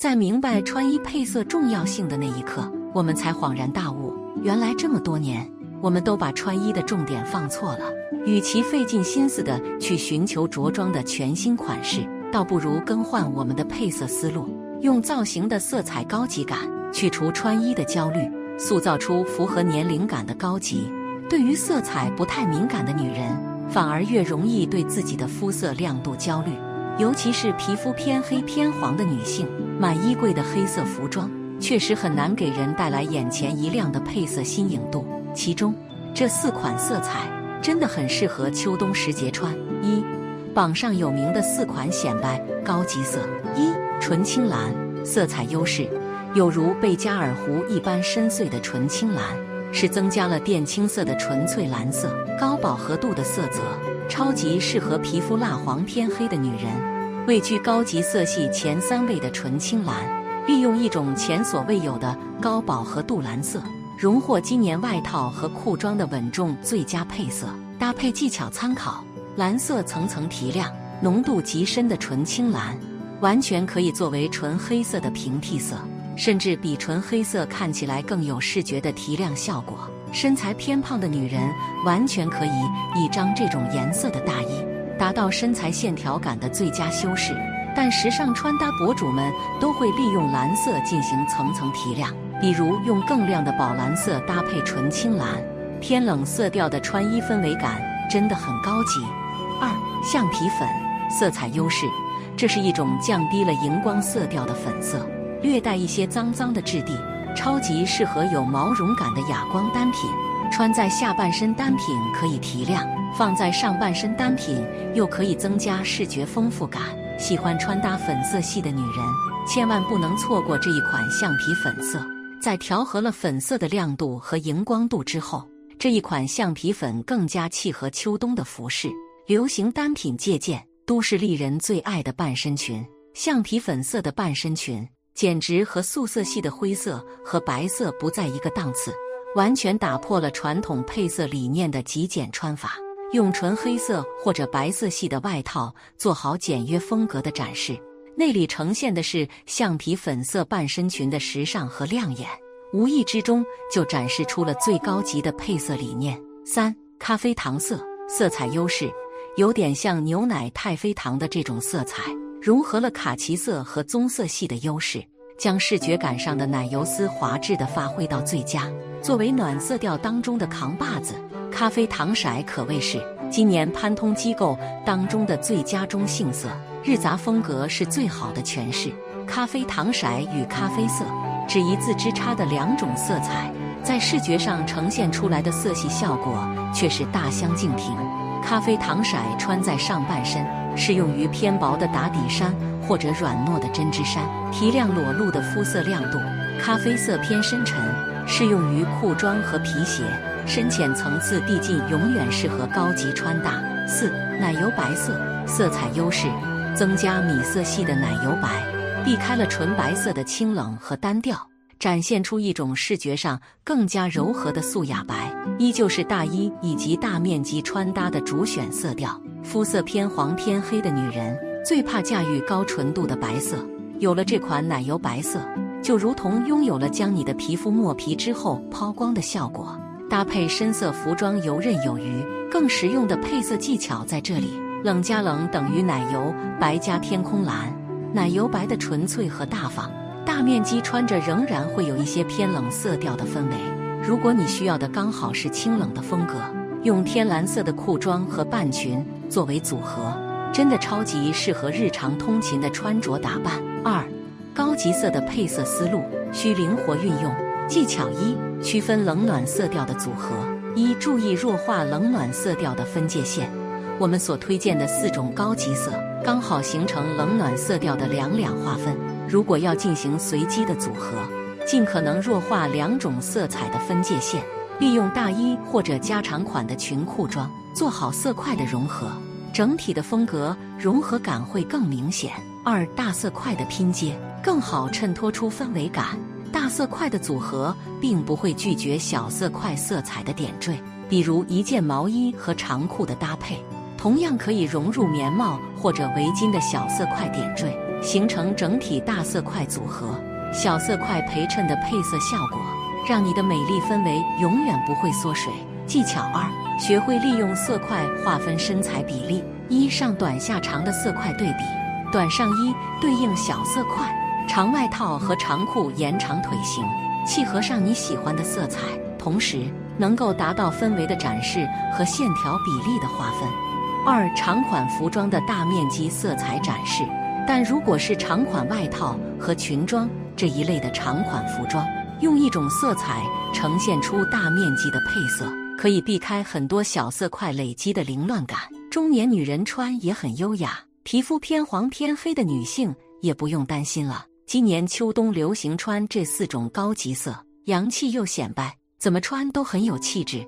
在明白穿衣配色重要性的那一刻，我们才恍然大悟，原来这么多年，我们都把穿衣的重点放错了。与其费尽心思的去寻求着装的全新款式，倒不如更换我们的配色思路，用造型的色彩高级感去除穿衣的焦虑，塑造出符合年龄感的高级。对于色彩不太敏感的女人，反而越容易对自己的肤色亮度焦虑。尤其是皮肤偏黑偏黄的女性，满衣柜的黑色服装确实很难给人带来眼前一亮的配色新颖度。其中这四款色彩真的很适合秋冬时节穿。一，榜上有名的四款显白高级色：一，纯青蓝，色彩优势有如贝加尔湖一般深邃的纯青蓝，是增加了靛青色的纯粹蓝色，高饱和度的色泽。超级适合皮肤蜡黄偏黑的女人，位居高级色系前三位的纯青蓝，利用一种前所未有的高饱和度蓝色，荣获今年外套和裤装的稳重最佳配色。搭配技巧参考：蓝色层层提亮，浓度极深的纯青蓝，完全可以作为纯黑色的平替色，甚至比纯黑色看起来更有视觉的提亮效果。身材偏胖的女人完全可以一张这种颜色的大衣，达到身材线条感的最佳修饰。但时尚穿搭博主们都会利用蓝色进行层层提亮，比如用更亮的宝蓝色搭配纯青蓝，偏冷色调的穿衣氛围感真的很高级。二橡皮粉色彩优势，这是一种降低了荧光色调的粉色，略带一些脏脏的质地。超级适合有毛绒感的哑光单品，穿在下半身单品可以提亮，放在上半身单品又可以增加视觉丰富感。喜欢穿搭粉色系的女人，千万不能错过这一款橡皮粉色。在调和了粉色的亮度和荧光度之后，这一款橡皮粉更加契合秋冬的服饰。流行单品借鉴都市丽人最爱的半身裙，橡皮粉色的半身裙。简直和素色系的灰色和白色不在一个档次，完全打破了传统配色理念的极简穿法。用纯黑色或者白色系的外套做好简约风格的展示，内里呈现的是橡皮粉色半身裙的时尚和亮眼，无意之中就展示出了最高级的配色理念。三咖啡糖色色彩优势，有点像牛奶太妃糖的这种色彩。融合了卡其色和棕色系的优势，将视觉感上的奶油丝滑质的发挥到最佳。作为暖色调当中的扛把子，咖啡糖色可谓是今年潘通机构当中的最佳中性色。日杂风格是最好的诠释。咖啡糖色与咖啡色只一字之差的两种色彩，在视觉上呈现出来的色系效果却是大相径庭。咖啡糖色穿在上半身。适用于偏薄的打底衫或者软糯的针织衫，提亮裸露的肤色亮度。咖啡色偏深沉，适用于裤装和皮鞋，深浅层次递进，永远适合高级穿搭。四奶油白色色彩优势，增加米色系的奶油白，避开了纯白色的清冷和单调。展现出一种视觉上更加柔和的素雅白，依旧是大衣以及大面积穿搭的主选色调。肤色偏黄偏黑的女人最怕驾驭高纯度的白色，有了这款奶油白色，就如同拥有了将你的皮肤磨皮之后抛光的效果。搭配深色服装游刃有余，更实用的配色技巧在这里。冷加冷等于奶油白加天空蓝，奶油白的纯粹和大方。大面积穿着仍然会有一些偏冷色调的氛围。如果你需要的刚好是清冷的风格，用天蓝色的裤装和半裙作为组合，真的超级适合日常通勤的穿着打扮。二，高级色的配色思路需灵活运用。技巧一：区分冷暖色调的组合。一、注意弱化冷暖色调的分界线。我们所推荐的四种高级色，刚好形成冷暖色调的两两划分。如果要进行随机的组合，尽可能弱化两种色彩的分界线，利用大衣或者加长款的裙裤装做好色块的融合，整体的风格融合感会更明显。二大色块的拼接更好衬托出氛围感，大色块的组合并不会拒绝小色块色彩的点缀，比如一件毛衣和长裤的搭配，同样可以融入棉帽或者围巾的小色块点缀。形成整体大色块组合。小色块陪衬的配色效果，让你的美丽氛围永远不会缩水。技巧二：学会利用色块划分身材比例。一上短下长的色块对比，短上衣对应小色块，长外套和长裤延长腿型，契合上你喜欢的色彩，同时能够达到氛围的展示和线条比例的划分。二长款服装的大面积色彩展示，但如果是长款外套和裙装这一类的长款服装，用一种色彩呈现出大面积的配色，可以避开很多小色块累积的凌乱感。中年女人穿也很优雅，皮肤偏黄偏黑的女性也不用担心了。今年秋冬流行穿这四种高级色，洋气又显摆，怎么穿都很有气质。